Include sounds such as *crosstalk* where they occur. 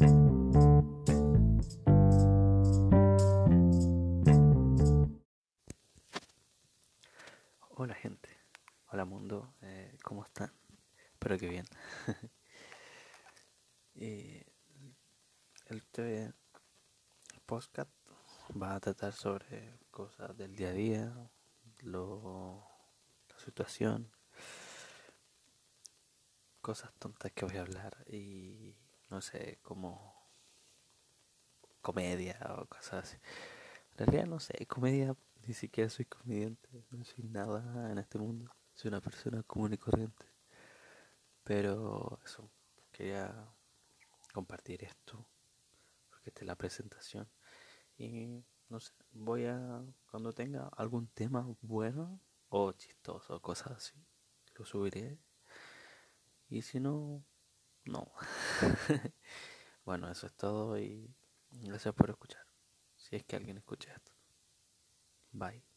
Hola gente, hola mundo, eh, ¿cómo están? Espero que bien. *laughs* eh, este podcast va a tratar sobre cosas del día a día, la situación, cosas tontas que voy a hablar y no sé, como comedia o cosas así. En realidad no sé, comedia ni siquiera soy comediante, no soy nada en este mundo, soy una persona común y corriente. Pero eso, quería compartir esto, porque esta es la presentación. Y no sé, voy a, cuando tenga algún tema bueno o chistoso, cosas así, lo subiré. Y si no, no. *laughs* bueno, eso es todo y gracias por escuchar. Si es que alguien escucha esto. Bye.